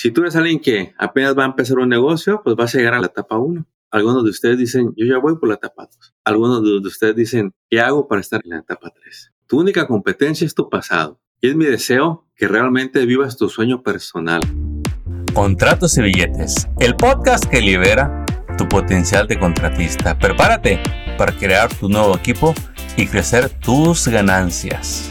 Si tú eres alguien que apenas va a empezar un negocio, pues vas a llegar a la etapa 1. Algunos de ustedes dicen, yo ya voy por la etapa 2. Algunos de ustedes dicen, ¿qué hago para estar en la etapa 3? Tu única competencia es tu pasado. Y es mi deseo que realmente vivas tu sueño personal. Contratos y billetes, el podcast que libera tu potencial de contratista. Prepárate para crear tu nuevo equipo y crecer tus ganancias.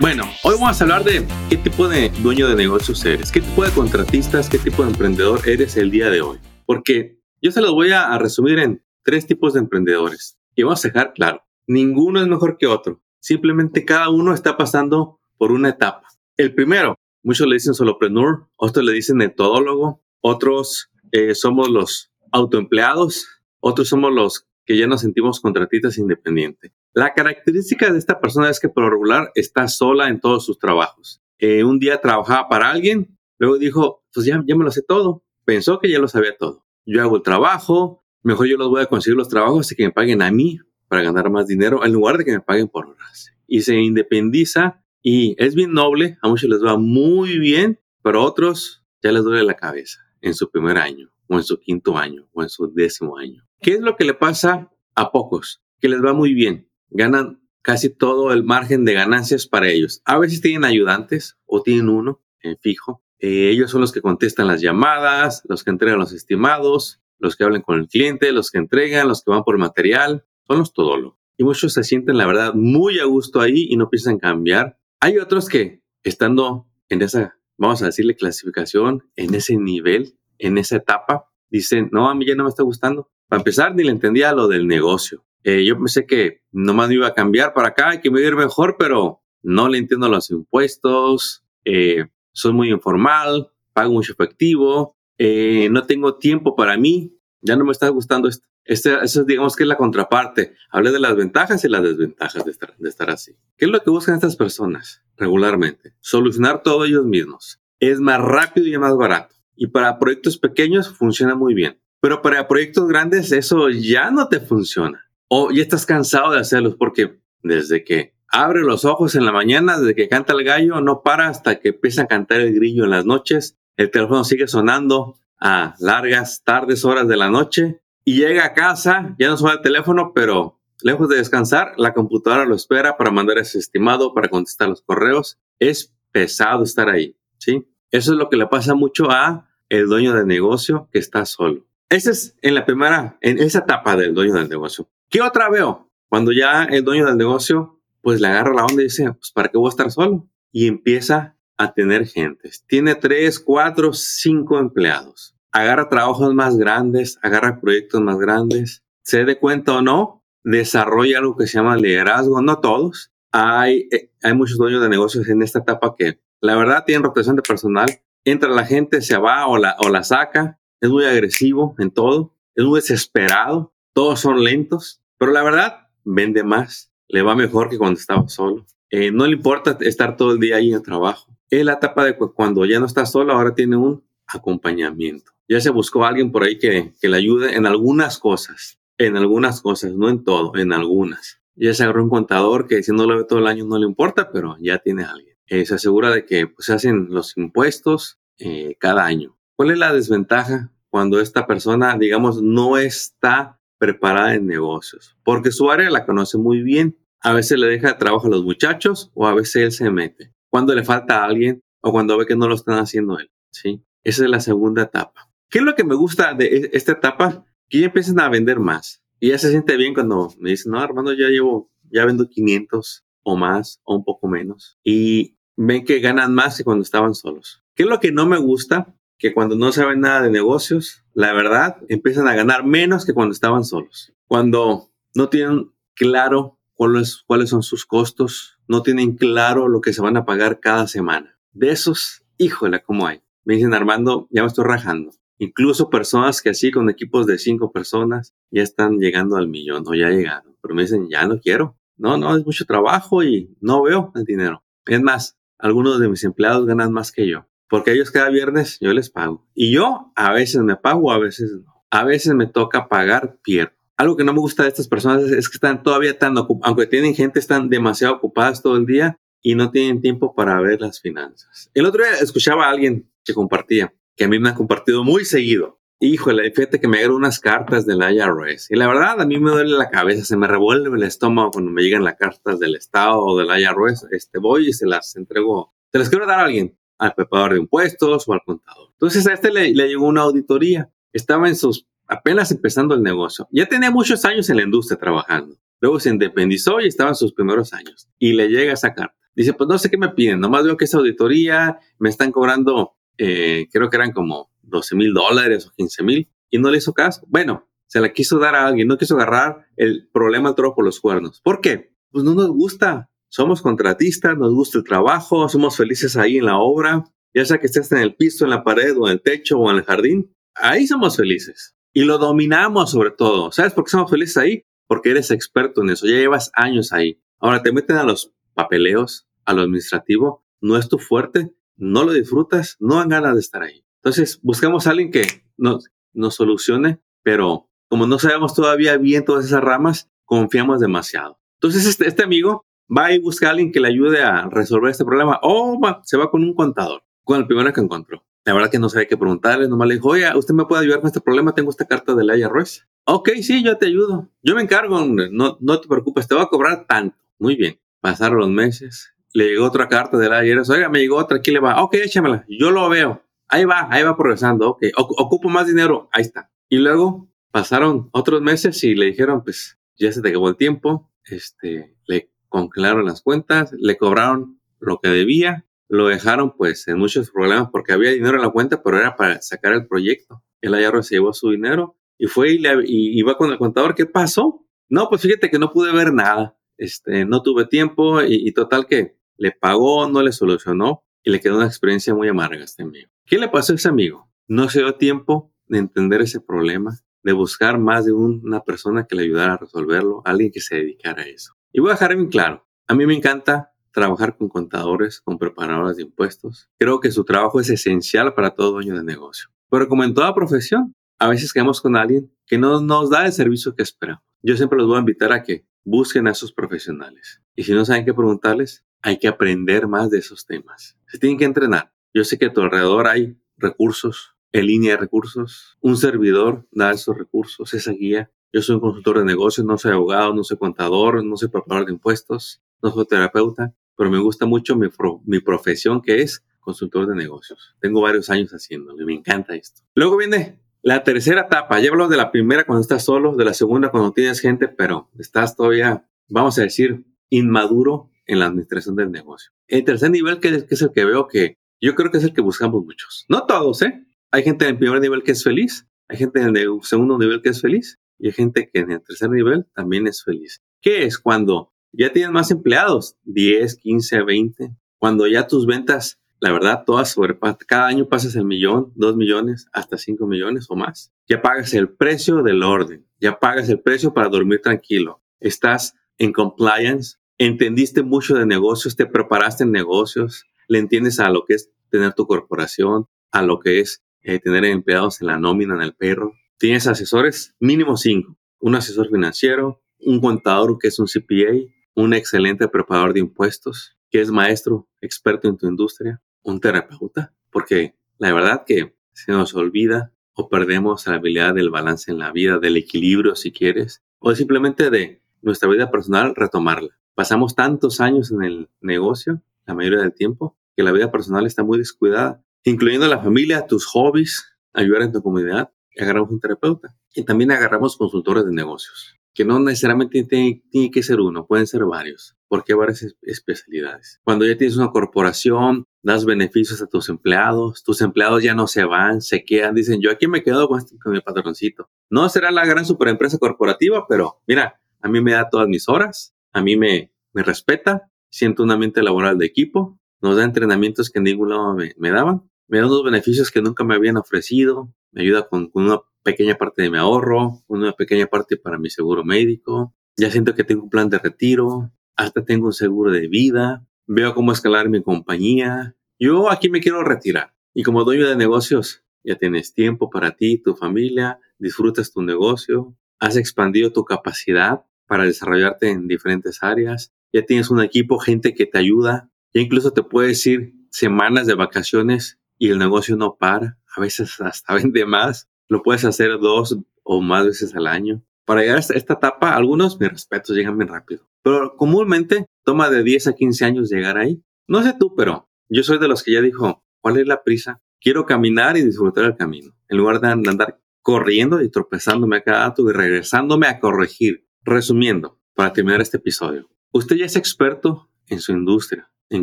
Bueno, hoy vamos a hablar de qué tipo de dueño de negocios eres, qué tipo de contratistas, qué tipo de emprendedor eres el día de hoy. Porque yo se los voy a, resumir en tres tipos de emprendedores. Y vamos a dejar claro, ninguno es mejor que otro. Simplemente cada uno está pasando por una etapa. El primero, muchos le dicen solopreneur, otros le dicen metodólogo, otros eh, somos los autoempleados, otros somos los que ya nos sentimos contratistas independientes. La característica de esta persona es que por regular está sola en todos sus trabajos. Eh, un día trabajaba para alguien, luego dijo, pues ya, ya me lo sé todo. Pensó que ya lo sabía todo. Yo hago el trabajo, mejor yo los voy a conseguir los trabajos y que me paguen a mí para ganar más dinero en lugar de que me paguen por horas. Y se independiza y es bien noble, a muchos les va muy bien, pero a otros ya les duele la cabeza en su primer año, o en su quinto año, o en su décimo año. ¿Qué es lo que le pasa a pocos? Que les va muy bien, ganan casi todo el margen de ganancias para ellos. A veces tienen ayudantes o tienen uno en fijo. Eh, ellos son los que contestan las llamadas, los que entregan los estimados, los que hablan con el cliente, los que entregan, los que van por material. Son los todólogos. Y muchos se sienten, la verdad, muy a gusto ahí y no piensan cambiar. Hay otros que, estando en esa, vamos a decirle, clasificación, en ese nivel, en esa etapa, dicen, no, a mí ya no me está gustando. Para empezar, ni le entendía lo del negocio. Eh, yo pensé que nomás me iba a cambiar para acá y que me iba a ir mejor, pero no le entiendo los impuestos, eh, soy muy informal, pago mucho efectivo, eh, no tengo tiempo para mí, ya no me está gustando esto. Este, eso digamos que es la contraparte. Hablé de las ventajas y las desventajas de estar, de estar así. ¿Qué es lo que buscan estas personas regularmente? Solucionar todo ellos mismos. Es más rápido y más barato. Y para proyectos pequeños funciona muy bien. Pero para proyectos grandes eso ya no te funciona o ya estás cansado de hacerlos porque desde que abre los ojos en la mañana, desde que canta el gallo, no para hasta que empieza a cantar el grillo en las noches. El teléfono sigue sonando a largas tardes, horas de la noche y llega a casa, ya no suena el teléfono, pero lejos de descansar, la computadora lo espera para mandar ese estimado, para contestar los correos. Es pesado estar ahí, ¿sí? Eso es lo que le pasa mucho a el dueño de negocio que está solo. Esa es en la primera, en esa etapa del dueño del negocio. ¿Qué otra veo? Cuando ya el dueño del negocio, pues le agarra la onda y dice, pues ¿para qué voy a estar solo? Y empieza a tener gentes. Tiene tres, cuatro, cinco empleados. Agarra trabajos más grandes, agarra proyectos más grandes. Se dé cuenta o no, desarrolla algo que se llama liderazgo. No todos. Hay, eh, hay muchos dueños de negocios en esta etapa que la verdad tienen rotación de personal. Entra la gente, se va o la, o la saca. Es muy agresivo en todo. Es muy desesperado. Todos son lentos pero la verdad, vende más, le va mejor que cuando estaba solo. Eh, no le importa estar todo el día ahí en el trabajo. Es la etapa de cuando ya no está solo, ahora tiene un acompañamiento. Ya se buscó a alguien por ahí que, que le ayude en algunas cosas, en algunas cosas, no en todo, en algunas. Ya se agarró un contador que si no lo ve todo el año no le importa, pero ya tiene a alguien. Eh, se asegura de que pues, se hacen los impuestos eh, cada año. ¿Cuál es la desventaja cuando esta persona, digamos, no está preparada en negocios, porque su área la conoce muy bien. A veces le deja trabajo a los muchachos o a veces él se mete. Cuando le falta a alguien o cuando ve que no lo están haciendo él. ¿sí? Esa es la segunda etapa. ¿Qué es lo que me gusta de e-, esta etapa? Que ya empiezan a vender más. Y ya se siente bien cuando me dicen, no, Armando, ya llevo, ya vendo 500 o más o un poco menos. Y ven que ganan más que cuando estaban solos. ¿Qué es lo que no me gusta? que cuando no saben nada de negocios, la verdad, empiezan a ganar menos que cuando estaban solos. Cuando no tienen claro cuáles, cuáles son sus costos, no tienen claro lo que se van a pagar cada semana. De esos, híjole, ¿cómo hay? Me dicen, Armando, ya me estoy rajando. Incluso personas que así con equipos de cinco personas ya están llegando al millón o ya llegaron. Pero me dicen, ya no quiero. No, no, es mucho trabajo y no veo el dinero. Es más, algunos de mis empleados ganan más que yo porque ellos cada viernes yo les pago. Y yo a veces me pago, a veces no. A veces me toca pagar, pierdo. Algo que no me gusta de estas personas es, que están todavía tan ocupadas, aunque tienen gente, están demasiado ocupadas todo el día, y no tienen tiempo para ver las finanzas. El otro día escuchaba a alguien que compartía, que a mí me ha compartido muy seguido. Híjole, fíjate que me dieron unas cartas del IRS. Y la verdad, a mí me duele la cabeza, se me revuelve el estómago cuando me llegan las cartas del Estado o del IRS. Este, voy y se las entrego. Se las quiero dar a alguien, al preparador de impuestos o al contador. Entonces a este le, le llegó una auditoría. Estaba en sus, apenas empezando el negocio. Ya tenía muchos años en la industria trabajando. Luego se independizó y estaba en sus primeros años. Y le llega esa carta. Dice, pues no sé qué me piden, nomás veo que es auditoría, me están cobrando, eh, creo que eran como 12 mil dólares o 15 mil, y no le hizo caso. Bueno, se la quiso dar a alguien, no quiso agarrar el problema al toro por los cuernos. ¿Por qué? Pues no nos gusta. Somos contratistas, nos gusta el trabajo, somos felices ahí en la obra, ya sea que estés en el piso, en la pared o en el techo o en el jardín, ahí somos felices. Y lo dominamos sobre todo. ¿Sabes por qué somos felices ahí? Porque eres experto en eso, ya llevas años ahí. Ahora te meten a los papeleos, a lo administrativo, no es tu fuerte, no lo disfrutas, no dan ganas de estar ahí. Entonces, buscamos a alguien que nos, nos solucione, pero como no sabemos todavía bien todas esas ramas, confiamos demasiado. Entonces, este, este amigo va y busca a alguien que le ayude a resolver este problema o se va con un contador, con el primero que encontró. La verdad que no sabía qué preguntarle, nomás le dijo, oye, ¿usted me puede ayudar con este problema? Tengo esta carta de la IRS. Ok, sí, yo te ayudo. Yo me encargo, no, no te preocupes, te voy a cobrar tanto. Muy bien. Pasaron los meses, le llegó otra carta de la IRS, oiga, me llegó otra, aquí le va, ok, échamela, yo lo veo, ahí va, ahí va progresando, ok, ocupo más dinero, ahí está. Y luego pasaron otros meses y le dijeron, pues ya se te acabó el tiempo, este, le congelaron las cuentas, le cobraron lo que debía, lo dejaron pues en muchos problemas porque había dinero en la cuenta, pero era para sacar el proyecto. El IRS se llevó su dinero y fue y, le, iba con el contador, ¿qué pasó? No, pues fíjate que no pude ver nada, este, no tuve tiempo y total que le pagó, no le solucionó y le quedó una experiencia muy amarga a este amigo. ¿Qué le pasó a ese amigo? No se dio tiempo de entender ese problema, de buscar más de una persona que le ayudara a resolverlo, alguien que se dedicara a eso. Y voy a dejar bien claro, a mí me encanta trabajar con contadores, con preparadores de impuestos. Creo que su trabajo es esencial para todo dueño de negocio. Pero como en toda profesión, a veces quedamos con alguien que no nos da el servicio que esperamos. Yo siempre los voy a invitar a que busquen a esos profesionales. Y si no saben qué preguntarles, hay que aprender más de esos temas. Se tienen que entrenar. Yo sé que a tu alrededor hay recursos, en línea de recursos. Un servidor da esos recursos, esa guía. Yo soy un consultor de negocios, no soy abogado, no soy contador, no soy preparador de impuestos, no soy terapeuta, pero me gusta mucho mi, mi profesión que es consultor de negocios. Tengo varios años haciéndolo y me encanta esto. Luego viene la tercera etapa. Ya hablo de la primera cuando estás solo, de la segunda cuando tienes gente, pero estás todavía, vamos a decir, inmaduro en la administración del negocio. El tercer nivel, que es, el que veo que yo creo que es el que buscamos muchos. No todos, ¿eh? Hay gente en el primer nivel que es feliz, hay gente en el segundo nivel que es feliz y hay gente que en el tercer nivel también es feliz. ¿Qué es cuando ya tienes más empleados? 10, 15, 20. Cuando ya tus ventas, la verdad, todas sobrepasan. Cada año pasas el millón, dos millones, hasta cinco millones o más. Ya pagas el precio del orden. Ya pagas el precio para dormir tranquilo. Estás en compliance entendiste mucho de negocios, te preparaste en negocios, le entiendes a lo que es tener tu corporación, a lo que es eh, tener empleados en la nómina, en el perro. Tienes asesores, mínimo cinco. Un asesor financiero, un contador que es un CPA, un excelente preparador de impuestos, que es maestro, experto en tu industria, un terapeuta, porque la verdad que se nos olvida o perdemos la habilidad del balance en la vida, del equilibrio si quieres, o simplemente de nuestra vida personal retomarla. Pasamos tantos años en el negocio, la mayoría del tiempo, que la vida personal está muy descuidada, incluyendo la familia, tus hobbies, ayudar en tu comunidad. Agarramos un terapeuta. Y también agarramos consultores de negocios, que no necesariamente tiene, que ser uno, pueden ser varios, porque hay varias especialidades. Cuando ya tienes una corporación, das beneficios a tus empleados, tus empleados ya no se van, se quedan, dicen, yo aquí me quedo con, este, con mi patroncito. No será la gran superempresa corporativa, pero mira, a mí me da todas mis horas, a mí me, me respeta, siento un ambiente laboral de equipo, nos da entrenamientos que en ningún lado me, me daban, me da unos beneficios que nunca me habían ofrecido, me ayuda con, con, una pequeña parte de mi ahorro, una pequeña parte para mi seguro médico, ya siento que tengo un plan de retiro, hasta tengo un seguro de vida, veo cómo escalar mi compañía, yo aquí me quiero retirar. Y como dueño de negocios, ya tienes tiempo para ti, tu familia, disfrutas tu negocio, has expandido tu capacidad para desarrollarte en diferentes áreas, ya tienes un equipo, gente que te ayuda, ya incluso te puedes ir semanas de vacaciones y el negocio no para, a veces hasta vende más, lo puedes hacer dos o más veces al año. Para llegar a esta, etapa, algunos, mis respetos, llegan bien rápido, pero comúnmente toma de 10 a 15 años llegar ahí. No sé tú, pero yo soy de los que ya dijo, ¿cuál es la prisa? Quiero caminar y disfrutar el camino, en lugar de andar corriendo y tropezándome a cada dato y regresándome a corregir. Resumiendo, para terminar este episodio, usted ya es experto en su industria, en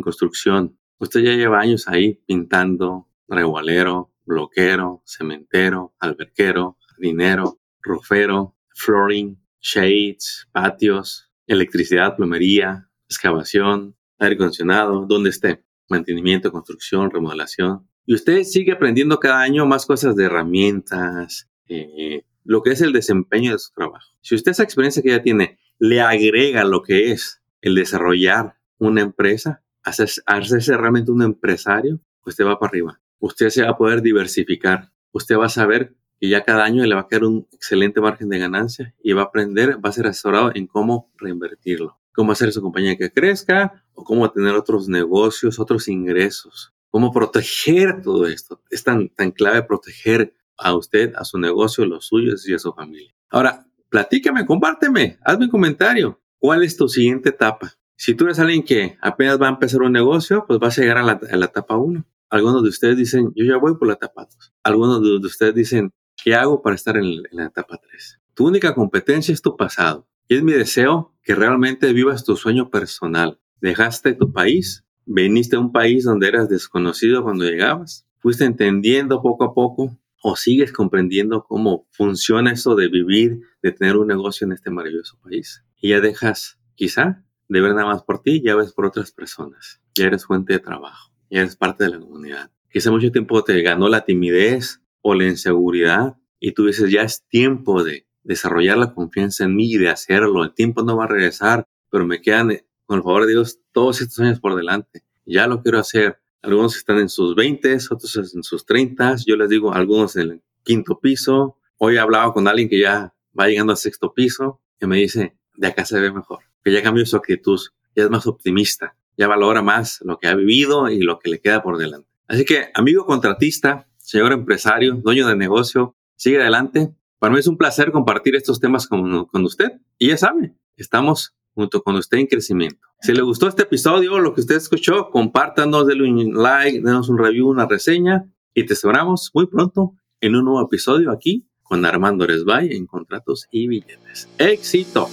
construcción. Usted ya lleva años ahí pintando, regualero, bloquero, cementero, alberquero, dinero, rufero, flooring, shades, patios, electricidad, plomería, excavación, aire acondicionado, donde esté, mantenimiento, construcción, remodelación. Y usted sigue aprendiendo cada año más cosas de herramientas, eh, lo que es el desempeño de su trabajo. Si usted esa experiencia que ya tiene le agrega lo que es el desarrollar una empresa, hacerse realmente un empresario, usted va para arriba. Usted se va a poder diversificar. Usted va a saber que ya cada año le va a quedar un excelente margen de ganancia y va a aprender, va a ser asesorado en cómo reinvertirlo, cómo hacer su compañía que crezca o cómo tener otros negocios, otros ingresos, cómo proteger todo esto. Es tan, tan clave proteger a usted, a su negocio, los suyos y a su familia. Ahora, platícame, compárteme, hazme un comentario. ¿Cuál es tu siguiente etapa? Si tú eres alguien que apenas va a empezar un negocio, pues vas a llegar a la, etapa 1. Algunos de ustedes dicen, yo ya voy por la etapa 2. Algunos de, ustedes dicen, ¿qué hago para estar en, la etapa 3? Tu única competencia es tu pasado. Y es mi deseo que realmente vivas tu sueño personal. Dejaste tu país, veniste a un país donde eras desconocido cuando llegabas, fuiste entendiendo poco a poco o sigues comprendiendo cómo funciona eso de vivir, de tener un negocio en este maravilloso país. Y ya dejas, quizá, de ver nada más por ti, ya ves por otras personas. Ya eres fuente de trabajo, ya eres parte de la comunidad. Quizá mucho tiempo te ganó la timidez o la inseguridad y tú dices, ya es tiempo de desarrollar la confianza en mí y de hacerlo. El tiempo no va a regresar, pero me quedan, eh, con el favor de Dios, todos estos años por delante. Ya lo quiero hacer algunos están en sus 20, otros en sus 30, yo les digo, algunos en el quinto piso. Hoy he hablado con alguien que ya va llegando al sexto piso y me dice, de acá se ve mejor, que ya cambió su actitud, ya es más optimista, ya valora más lo que ha vivido y lo que le queda por delante. Así que, amigo contratista, señor empresario, dueño de negocio, sigue adelante. Para mí es un placer compartir estos temas con, con usted. Y ya sabe, estamos junto con usted en crecimiento. Si le gustó este episodio, lo que usted escuchó, compártanos, denle un like, denos un review, una reseña y te esperamos muy pronto en un nuevo episodio aquí con Armando Resbay en Contratos y Billetes. ¡Éxito!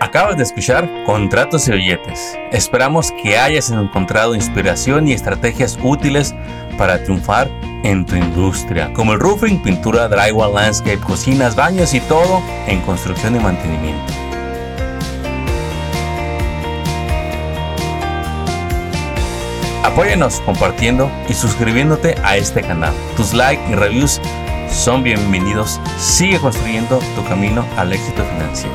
Acabas de escuchar Contratos y Billetes. Esperamos que hayas encontrado inspiración y estrategias útiles para triunfar en tu industria, como el roofing, pintura, drywall, landscape, cocinas, baños y todo en construcción y mantenimiento. Apóyanos compartiendo y suscribiéndote a este canal. Tus likes y reviews son bienvenidos. Sigue construyendo tu camino al éxito financiero.